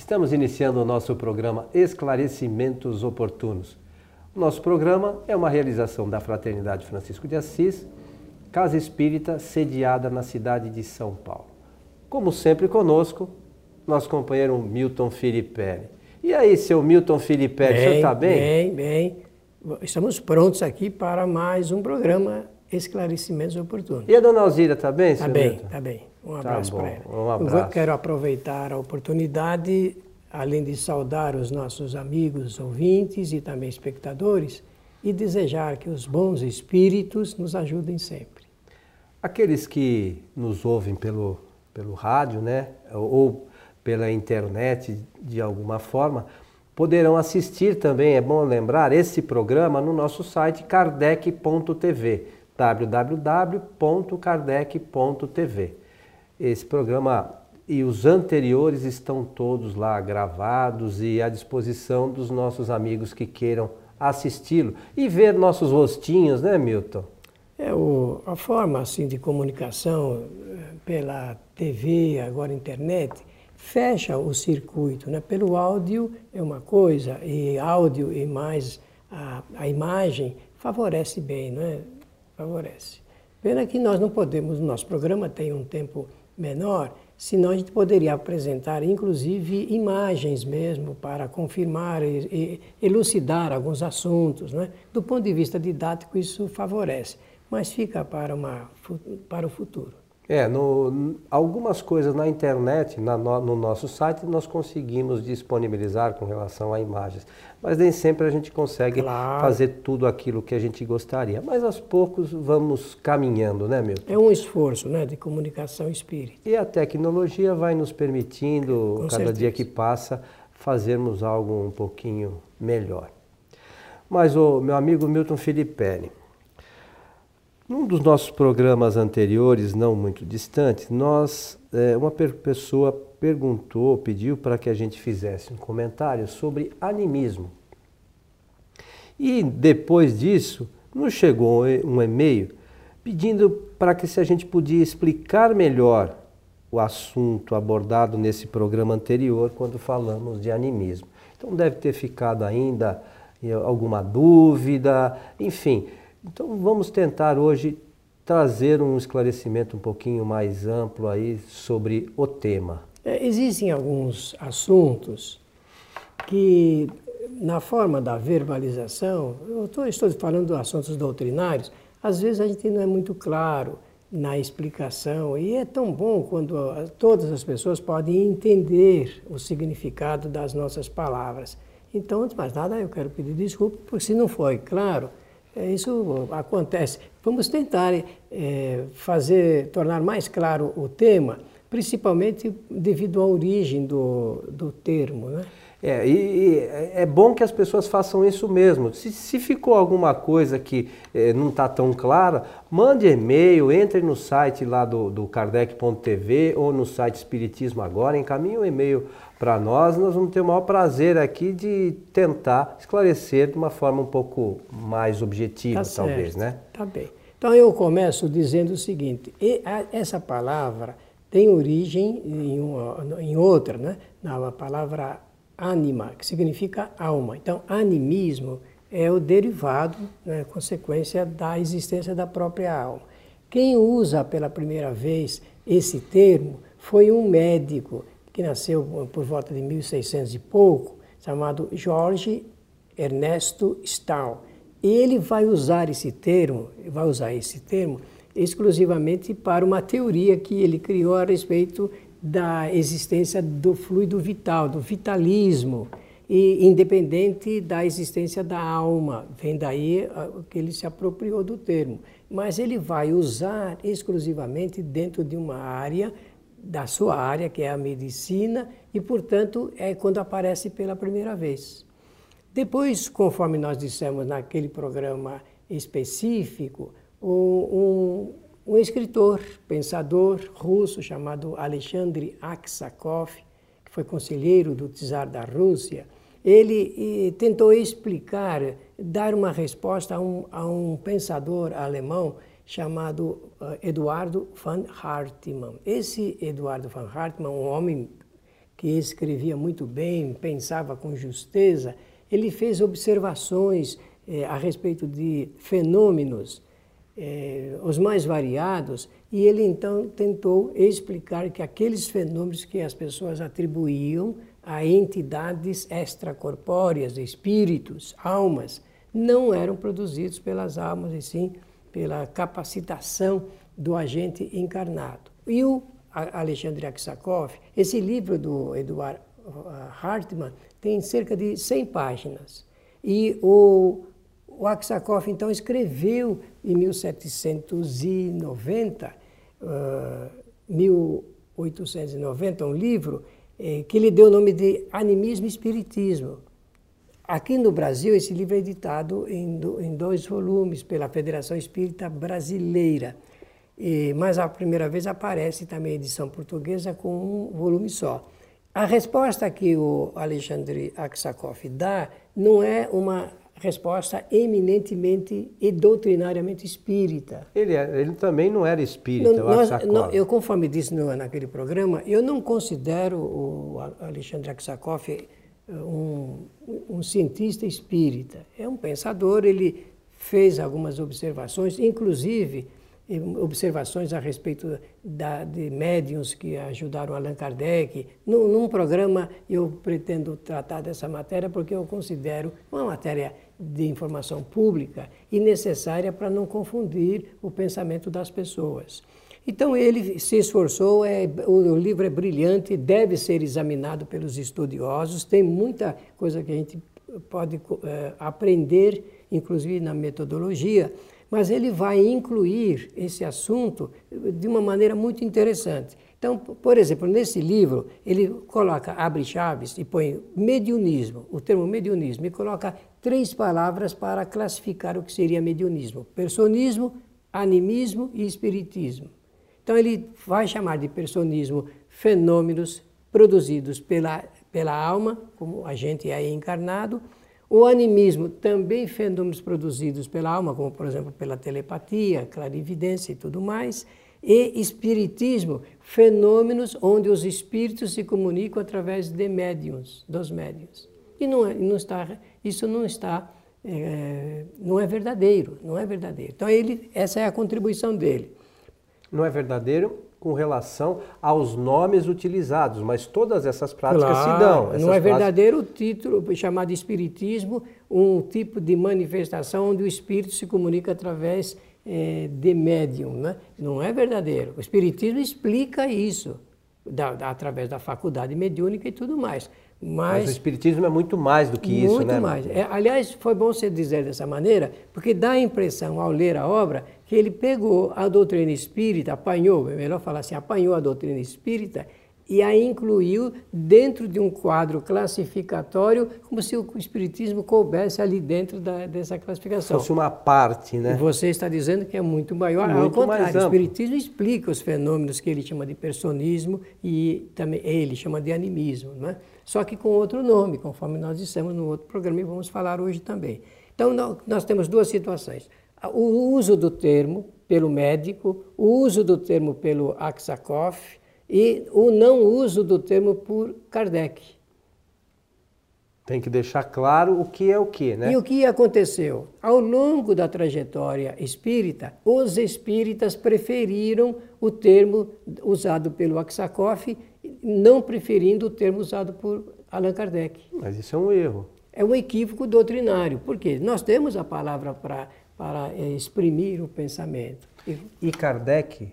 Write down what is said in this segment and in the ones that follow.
Estamos iniciando o nosso programa Esclarecimentos Oportunos. O nosso programa é uma realização da Fraternidade Francisco de Assis, Casa Espírita, sediada na cidade de São Paulo. Como sempre conosco, nosso companheiro Milton Filipelli. E aí, seu Milton Filipelli, bem, o senhor está bem? Bem, bem. Estamos prontos aqui para mais um programa Esclarecimentos Oportunos. E a dona Alzira está bem, senhor Está bem, está bem. Um tá abraço tá para ela. Um abraço. Eu quero aproveitar a oportunidade, além de saudar os nossos amigos ouvintes e também espectadores, e desejar que os bons espíritos nos ajudem sempre. Aqueles que nos ouvem pelo, pelo rádio, né, ou pela internet de alguma forma, poderão assistir também, é bom lembrar, esse programa no nosso site kardec.tv, www.kardec.tv. Esse programa e os anteriores estão todos lá gravados e à disposição dos nossos amigos que queiram assisti-lo e ver nossos rostinhos, né, Milton? É o, a forma assim de comunicação eh, pela TV, agora internet, fecha o circuito, né? Pelo áudio é uma coisa e áudio e mais a, a imagem favorece bem, não é? Favorece. Pena que nós não podemos, o nosso programa tem um tempo menor, senão a gente poderia apresentar, inclusive, imagens mesmo para confirmar e, elucidar alguns assuntos. Né? Do ponto de vista didático, isso favorece, mas fica para, uma, para o futuro. É, no, algumas coisas na internet, na, no, no, nosso site, nós conseguimos disponibilizar com relação a imagens. Mas nem sempre a gente consegue claro. fazer tudo aquilo que a gente gostaria. Mas aos poucos vamos caminhando, né, Milton? É um esforço né, de comunicação espírita. E a tecnologia vai nos permitindo, com cada certeza. dia que passa, fazermos algo um pouquinho melhor. Mas o meu amigo Milton Filipelli, num dos nossos programas anteriores, não muito distantes, nós, é, uma pessoa perguntou, pediu para que a gente fizesse um comentário sobre animismo. E depois disso, nos chegou um e-mail pedindo para que se a gente podia explicar melhor o assunto abordado nesse programa anterior, quando falamos de animismo. Então deve ter ficado ainda eh, alguma dúvida, enfim. Então vamos tentar hoje trazer um esclarecimento um pouquinho mais amplo aí sobre o tema. É, existem alguns assuntos que, na forma da verbalização, eu tô, estou falando de assuntos doutrinários, às vezes a gente não é muito claro na explicação e é tão bom quando todas as pessoas podem entender o significado das nossas palavras. Então, antes de mais nada, eu quero pedir desculpa, porque se não foi claro, isso acontece. Vamos tentar é, fazer, tornar mais claro o tema, principalmente devido à origem do, do termo. Né? É, e, e, é bom que as pessoas façam isso mesmo. Se, se ficou alguma coisa que é, não está tão clara, mande e-mail, entre no site lá do, do kardec.tv ou no site Espiritismo Agora, encaminhe o um e-mail para nós, nós vamos ter o maior prazer aqui de tentar esclarecer de uma forma um pouco mais objetiva, tá talvez, né? Tá bem. Então eu começo dizendo o seguinte: essa palavra tem origem em, uma, em outra, né? Na palavra anima, que significa alma. Então, animismo é o derivado, né, consequência da existência da própria alma. Quem usa pela primeira vez esse termo foi um médico que nasceu por volta de 1600 e pouco, chamado Jorge Ernesto Stahl. Ele vai usar esse termo, vai usar esse termo exclusivamente para uma teoria que ele criou a respeito da existência do fluido vital, do vitalismo, e independente da existência da alma. Vem daí que ele se apropriou do termo. Mas ele vai usar exclusivamente dentro de uma área da sua área, que é a medicina, e, portanto, é quando aparece pela primeira vez. Depois, conforme nós dissemos naquele programa específico, um, um, escritor, pensador russo chamado Alexandre Aksakov, que foi conselheiro do czar da Rússia, ele tentou explicar, dar uma resposta a um, a um pensador alemão chamado uh, Eduardo van Hartmann. Esse Eduardo van Hartmann, um homem que escrevia muito bem, pensava com justeza, ele fez observações eh, a respeito de fenômenos, eh, os mais variados, e ele então tentou explicar que aqueles fenômenos que as pessoas atribuíam a entidades extracorpóreas, espíritos, almas, não eram produzidos pelas almas, e sim pela capacitação do agente encarnado. E o Alexandre Aksakov, esse livro do Eduard Hartmann tem cerca de 100 páginas. E o, o Aksakov, então, escreveu em 1790, uh, 1890, um livro eh, que lhe deu o nome de Animismo e Espiritismo. Aqui no Brasil, esse livro é editado em, do, em dois volumes pela Federação Espírita Brasileira. E, mas a primeira vez aparece também a edição portuguesa com um volume só. A resposta que o Alexandre Aksakov dá não é uma resposta eminentemente e doutrinariamente espírita. Ele, é, ele também não era espírita, não, nós, não, Eu, conforme disse no, naquele programa, eu não considero o Alexandre Aksakov eh, um, um cientista espírita. É um pensador, ele fez algumas observações, inclusive observações a respeito da, de médiums que ajudaram Allan Kardec. Num, num, programa eu pretendo tratar dessa matéria porque eu considero uma matéria de informação pública e necessária para não confundir o pensamento das pessoas. Então ele se esforçou, é, o livro é brilhante, deve ser examinado pelos estudiosos, tem muita coisa que a gente pode é, aprender, inclusive na metodologia, mas ele vai incluir esse assunto de uma maneira muito interessante. Então, por exemplo, nesse livro, ele coloca, abre chaves e põe mediunismo, o termo mediunismo, e coloca três palavras para classificar o que seria mediunismo: personismo, animismo e espiritismo. Então, ele vai chamar de personismo fenômenos produzidos pela, pela alma, como a gente é encarnado, o animismo, também fenômenos produzidos pela alma, como por exemplo pela telepatia, clarividência e tudo mais, e espiritismo, fenômenos onde os espíritos se comunicam através de médiums, dos médiums. E não, é, não está, isso não está, é, não é verdadeiro, não é verdadeiro. Então ele, essa é a contribuição dele. Não é verdadeiro com relação aos nomes utilizados, mas todas essas práticas claro, se dão. Essas não é verdadeiro o título chamado espiritismo, um tipo de manifestação onde o espírito se comunica através é, de médium, né? Não é verdadeiro. O espiritismo explica isso da, da, através da faculdade mediúnica e tudo mais. Mas, Mas, o Espiritismo é muito mais do que isso, né? Muito mais. É, aliás, foi bom você dizer dessa maneira, porque dá a impressão, ao ler a obra, que ele pegou a doutrina espírita, apanhou, é melhor falar assim, apanhou a doutrina espírita e a incluiu dentro de um quadro classificatório, como se o Espiritismo coubesse ali dentro da, dessa classificação. Fosse uma parte, né? E você está dizendo que é muito maior. Muito Ao contrário, o Espiritismo explica os fenômenos que ele chama de personismo e também ele chama de animismo, né? só que com outro nome, conforme nós dissemos no outro programa e vamos falar hoje também. Então, nós temos duas situações o uso do termo pelo médico, o uso do termo pelo Aksakov e o não uso do termo por Kardec. Tem que deixar claro o que é o que, né? E o que aconteceu? Ao longo da trajetória espírita, os espíritas preferiram o termo usado pelo Aksakov, não preferindo o termo usado por Allan Kardec. Mas isso é um erro. É um equívoco doutrinário. Por quê? Nós temos a palavra para para eh, exprimir o pensamento. E Kardec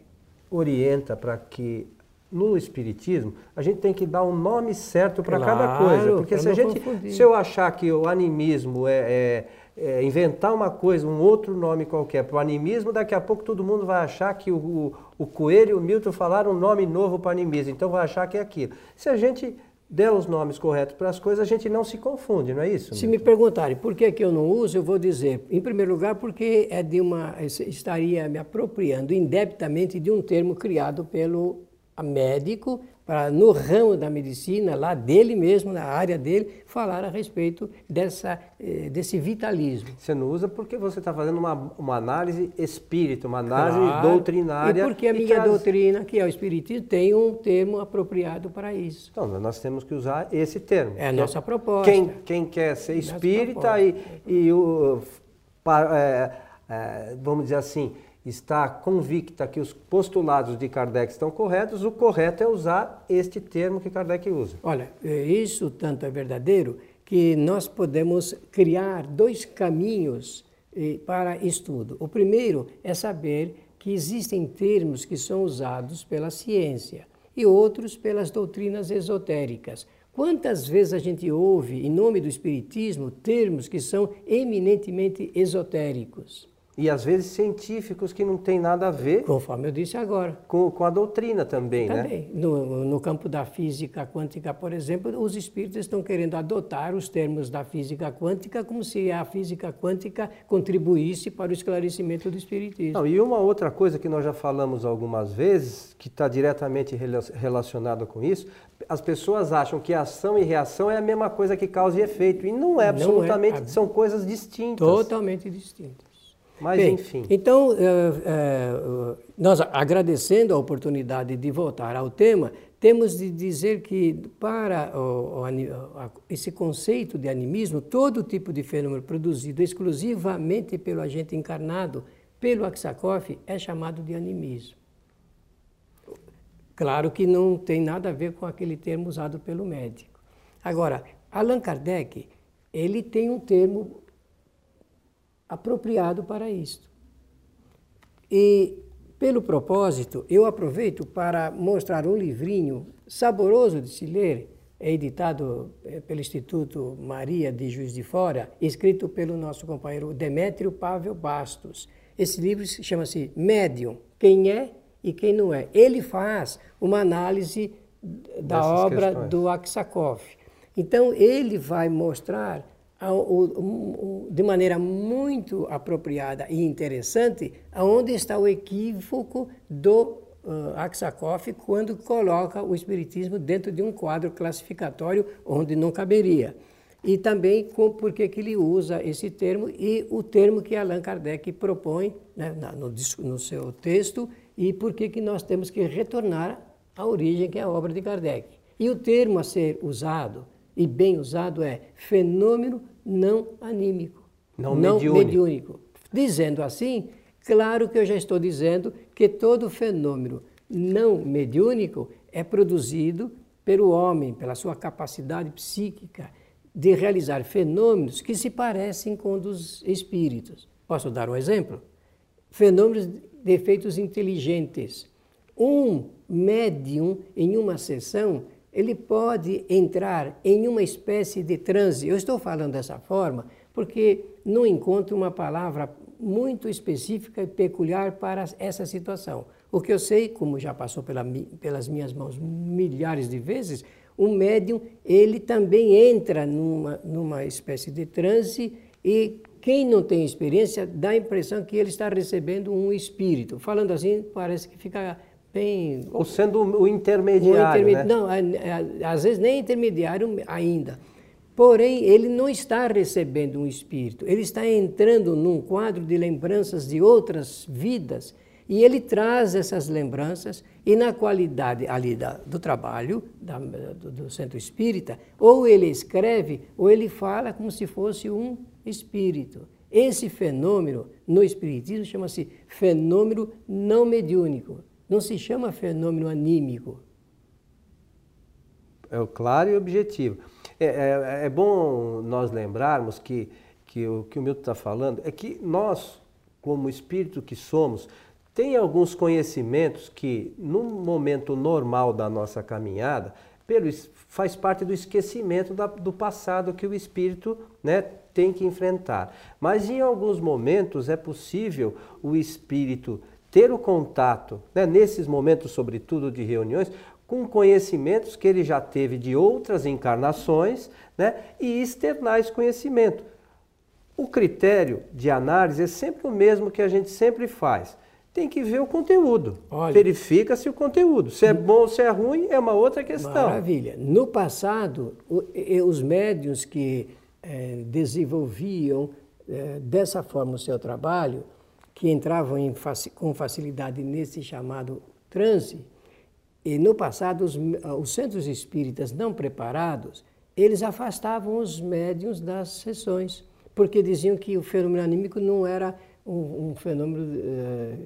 orienta para que no espiritismo a gente tem que dar um nome certo para claro, cada coisa, porque se a gente, confundir. se eu achar que o animismo é, é, é, inventar uma coisa, um outro nome qualquer para o animismo, daqui a pouco todo mundo vai achar que o, o, o Coelho e o Milton falaram um nome novo para o animismo, então vai achar que é aquilo. Se a gente der os nomes corretos para as coisas, a gente não se confunde, não é isso? Se me perguntarem por que, que eu não uso, eu vou dizer, em primeiro lugar, porque é de uma, estaria me apropriando indebitamente de um termo criado pelo médico para no ramo da medicina, lá dele mesmo, na área dele, falar a respeito dessa, eh, desse vitalismo. Você não usa porque você está fazendo uma, uma análise espírita, uma análise claro. doutrinária. E porque a minha doutrina, que é o espiritismo, tem um termo apropriado para isso. Então, nós temos que usar esse termo. É a nossa proposta. Quem, quem quer ser espírita e, e o, é, é, vamos dizer assim, está convicta que os postulados de Kardec estão corretos, o correto é usar este termo que Kardec usa. Olha, é, isso tanto é verdadeiro que nós podemos criar dois caminhos eh, para estudo. O primeiro é saber que existem termos que são usados pela ciência e outros pelas doutrinas esotéricas. Quantas vezes a gente ouve, em nome do Espiritismo, termos que são eminentemente esotéricos? E às vezes científicos que não têm nada a ver. Conforme eu disse agora. Com, com a doutrina também, também. né? Também. No, no campo da física quântica, por exemplo, os espíritos estão querendo adotar os termos da física quântica como se a física quântica contribuísse para o esclarecimento do espiritismo. Não, e uma outra coisa que nós já falamos algumas vezes, que está diretamente relacionada com isso, as pessoas acham que ação e reação é a mesma coisa que causa e efeito. E não é absolutamente, não é. são coisas distintas. Totalmente distintas. Mas, Bem, enfim. Então, é, é, nós agradecendo a oportunidade de voltar ao tema, temos de dizer que para o, o, esse conceito de animismo, todo tipo de fenômeno produzido exclusivamente pelo agente encarnado, pelo Aksakoff, é chamado de animismo. Claro que não tem nada a ver com aquele termo usado pelo médico. Agora, Allan Kardec, ele tem um termo apropriado para isto. E, pelo propósito, eu aproveito para mostrar um livrinho saboroso de se ler, é editado é, pelo Instituto Maria de Juiz de Fora, escrito pelo nosso companheiro Demétrio Pavel Bastos. Esse livro chama-se Médium, quem é e quem não é. Ele faz uma análise da Dessas obra questões. do Aksakov. Então, ele vai mostrar de maneira muito apropriada e interessante aonde está o equívoco do uh, Aksakoff quando coloca o espiritismo dentro de um quadro classificatório onde não caberia. E também com por que ele usa esse termo e o termo que Allan Kardec propõe né, no, no, seu texto e por que nós temos que retornar à origem que é a obra de Kardec. E o termo a ser usado e bem usado é fenômeno não anímico, não, não mediúnico. mediúnico. Dizendo assim, claro que eu já estou dizendo que todo fenômeno não mediúnico é produzido pelo homem, pela sua capacidade psíquica de realizar fenômenos que se parecem com dos espíritos. Posso dar um exemplo? Fenômenos de efeitos inteligentes. Um médium em uma sessão ele pode entrar em uma espécie de transe. Eu estou falando dessa forma porque não encontro uma palavra muito específica e peculiar para essa situação. O que eu sei, como já passou pela, pelas minhas mãos milhares de vezes, o médium ele também entra numa, numa espécie de transe e quem não tem experiência dá a impressão que ele está recebendo um espírito. Falando assim, parece que fica bem. Ou sendo o intermediário. O né? Não, às vezes nem intermediário ainda. Porém, ele não está recebendo um espírito, ele está entrando num quadro de lembranças de outras vidas e ele traz essas lembranças e na qualidade ali da, do trabalho da, do, do, centro espírita, ou ele escreve ou ele fala como se fosse um espírito. Esse fenômeno no espiritismo chama-se fenômeno não mediúnico. Não se chama fenômeno anímico. É claro e objetivo. É, é, é bom nós lembrarmos que, que o que o Milton está falando é que nós, como espírito que somos, tem alguns conhecimentos que, no momento normal da nossa caminhada, pelo, faz parte do esquecimento da, do passado que o espírito né, tem que enfrentar. Mas em alguns momentos é possível o espírito ter o contato, né, nesses momentos, sobretudo de reuniões, com conhecimentos que ele já teve de outras encarnações né, e externar esse conhecimento. O critério de análise é sempre o mesmo que a gente sempre faz. tem que ver o conteúdo. Verifica-se o conteúdo. Se é bom ou se é ruim é uma outra questão. Maravilha. No passado, os médios que é, desenvolviam é, dessa forma o seu trabalho, que entravam em, com facilidade nesse chamado transe, e no passado os, os centros espíritas não preparados, eles afastavam os médiums das sessões, porque diziam que o fenômeno anímico não era um, um fenômeno, eh,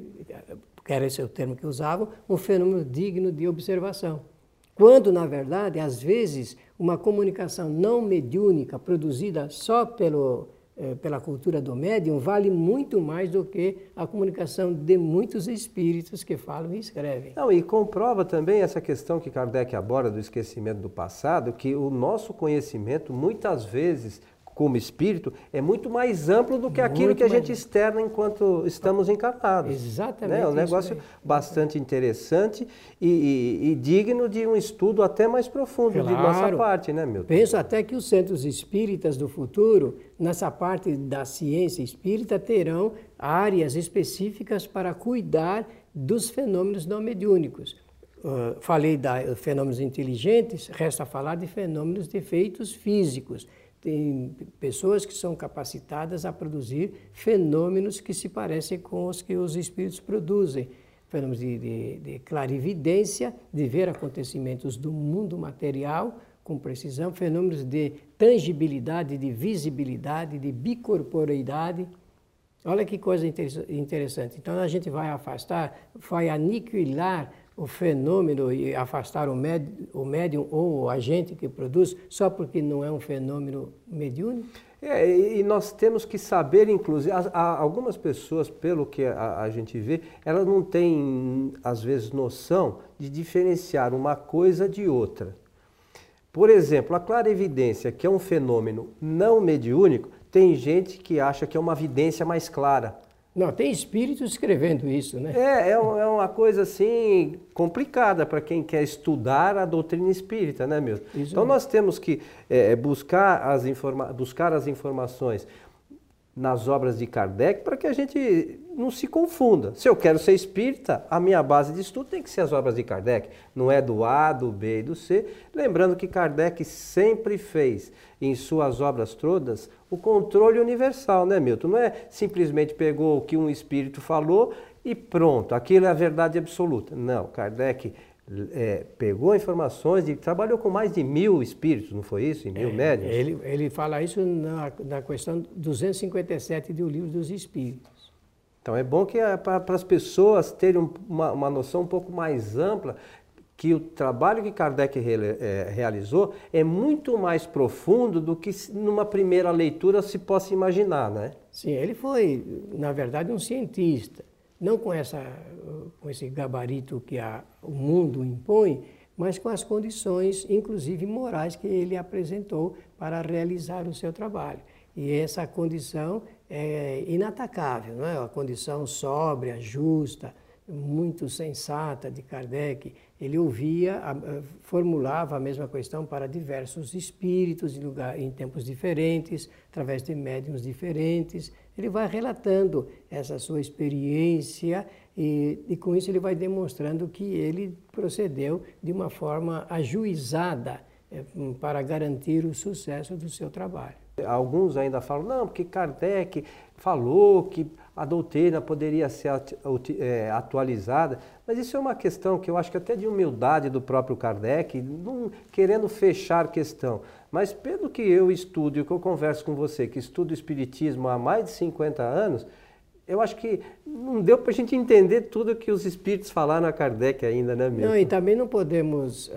que era esse o termo que usavam, um fenômeno digno de observação. Quando, na verdade, às vezes, uma comunicação não mediúnica produzida só pelo, eh, pela cultura do médium vale muito mais do que a comunicação de muitos espíritos que falam e escrevem. Não, e comprova também essa questão que Kardec aborda do esquecimento do passado, que o nosso conhecimento muitas vezes como espírito é muito mais amplo do que aquilo muito que a gente externa enquanto estamos encarnados. Exatamente. Né? É um negócio bastante interessante e, e, e, digno de um estudo até mais profundo claro. de nossa parte, né, Milton? Penso até que os centros espíritas do futuro, nessa parte da ciência espírita, terão áreas específicas para cuidar dos fenômenos não mediúnicos. Uh, falei de fenômenos inteligentes, resta falar de fenômenos de efeitos físicos tem pessoas que são capacitadas a produzir fenômenos que se parecem com os que os espíritos produzem. Fenômenos de, de, de clarividência, de ver acontecimentos do mundo material com precisão, fenômenos de tangibilidade, de visibilidade, de bicorporeidade. Olha que coisa interessante. Então a gente vai afastar, vai aniquilar o fenômeno e afastar o, médium ou o agente que produz só porque não é um fenômeno mediúnico? É, e nós temos que saber, inclusive, algumas pessoas, pelo que a, a, gente vê, elas não têm, às vezes, noção de diferenciar uma coisa de outra. Por exemplo, a clarevidência, que é um fenômeno não mediúnico, tem gente que acha que é uma vidência mais clara. Não, tem espíritos escrevendo isso, né? É, é, é uma coisa assim complicada para quem quer estudar a doutrina espírita, né, meu? Isso então nós temos que é, buscar, as informa buscar as informações nas obras de Kardec para que a gente não se confunda. Se eu quero ser espírita, a minha base de estudo tem que ser as obras de Kardec, não é do A, do B e do C. Lembrando que Kardec sempre fez em suas obras todas o controle universal, né, Milton? Não é simplesmente pegou o que um espírito falou e pronto, aquilo é a verdade absoluta. Não, Kardec é, pegou informações e trabalhou com mais de mil espíritos, não foi isso? Em mil é? Ele, ele fala isso na, na questão 257 do Livro dos Espíritos. Então é bom que é, para as pessoas terem uma, uma noção um pouco mais ampla que o trabalho que Kardec é, realizou é muito mais profundo do que numa primeira leitura se possa imaginar, né? Sim, ele foi, na verdade, um cientista não com, essa, com esse gabarito que a, o mundo impõe, mas com as condições, inclusive morais, que ele apresentou para realizar o seu trabalho. E essa condição é inatacável, não é? A condição sóbria, justa, muito sensata de Kardec. Ele ouvia, formulava a mesma questão para diversos espíritos em, lugar, em tempos diferentes, através de médiums diferentes. Ele vai relatando essa sua experiência e, e com isso ele vai demonstrando que ele procedeu de uma forma ajuizada é, para garantir o sucesso do seu trabalho. Alguns ainda falam, não, porque Kardec falou que a doutrina poderia ser é, atualizada, mas isso é uma questão que eu acho que até de humildade do próprio Kardec, não querendo fechar questão. Mas pelo que eu estudo e que eu converso com você, que estudo Espiritismo há mais de 50 anos, eu acho que não deu para a gente entender tudo que os espíritos falaram a Kardec ainda, né, mesmo? Não, e também não podemos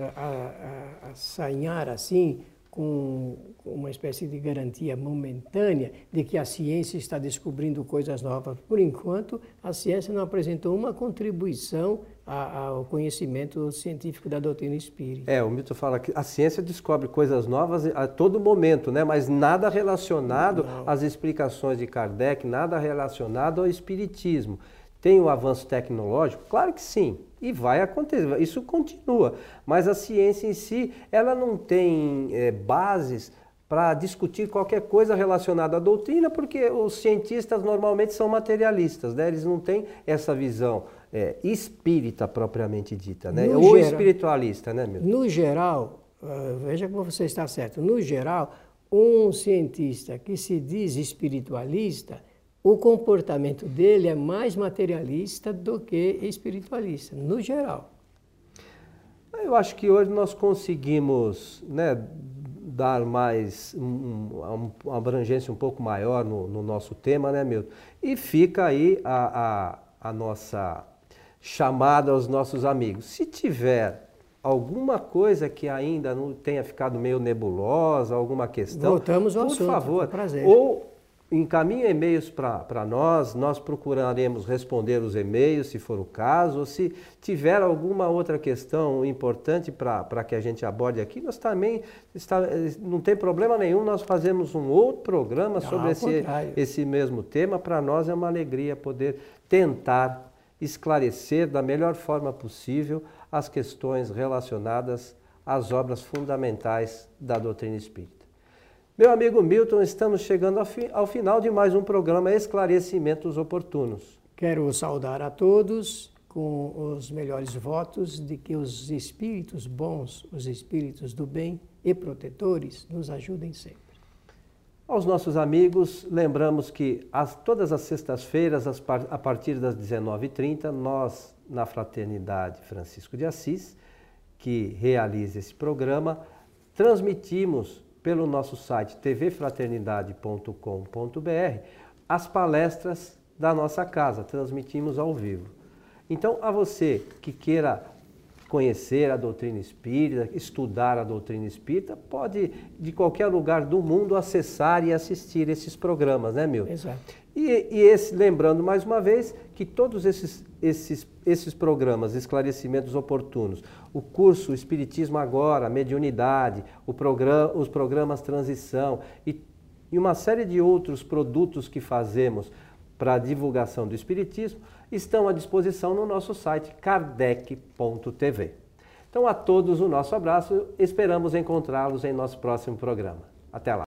assanhar assim com uma espécie de garantia momentânea de que a ciência está descobrindo coisas novas. Por enquanto, a ciência não apresentou uma contribuição ao conhecimento científico da doutrina espírita. É, o Milton fala que a ciência descobre coisas novas a todo momento, né? mas nada relacionado não. às explicações de Kardec, nada relacionado ao espiritismo. Tem o avanço tecnológico? Claro que sim, e vai acontecer, isso continua. Mas a ciência em si, ela não tem é, bases para discutir qualquer coisa relacionada à doutrina, porque os cientistas normalmente são materialistas, né? eles não têm essa visão é, espírita propriamente dita, né? ou geral, espiritualista. Né, Milton? No geral, uh, veja como você está certo, no geral, um cientista que se diz espiritualista, o comportamento dele é mais materialista do que espiritualista, no geral. Eu acho que hoje nós conseguimos né, dar mais um, uma abrangência um pouco maior no, no, nosso tema, né, Milton? E fica aí a, a, a nossa chamada aos nossos amigos. Se tiver alguma coisa que ainda não tenha ficado meio nebulosa, alguma questão, Voltamos ao por assunto, favor, prazer. ou encaminhe e-mails para nós, nós procuraremos responder os e-mails, se for o caso, ou se tiver alguma outra questão importante para que a gente aborde aqui, nós também, está, não tem problema nenhum, nós fazemos um outro programa sobre esse, esse mesmo tema. Para nós é uma alegria poder tentar esclarecer da melhor forma possível as questões relacionadas às obras fundamentais da doutrina espírita. Meu amigo Milton, estamos chegando ao, fi ao final de mais um programa Esclarecimentos Oportunos. Quero saudar a todos com os melhores votos de que os espíritos bons, os espíritos do bem e protetores nos ajudem sempre. Aos nossos amigos, lembramos que as, todas as sextas-feiras, a partir das 19h30, nós, na Fraternidade Francisco de Assis, que realiza esse programa, transmitimos pelo nosso site tvfraternidade.com.br as palestras da nossa casa, transmitimos ao vivo. Então, a você que queira conhecer a doutrina espírita, estudar a doutrina espírita, pode de qualquer lugar do mundo acessar e assistir esses programas, né, Milton? Exato. E, e esse, lembrando mais uma vez que todos esses, esses, esses programas, esclarecimentos oportunos, o curso Espiritismo Agora, Mediunidade, programa, os programas Transição e, e uma série de outros produtos que fazemos para a divulgação do Espiritismo estão à disposição no nosso site kardec.tv. Então, a todos o nosso abraço, esperamos encontrá-los em nosso próximo programa. Até lá!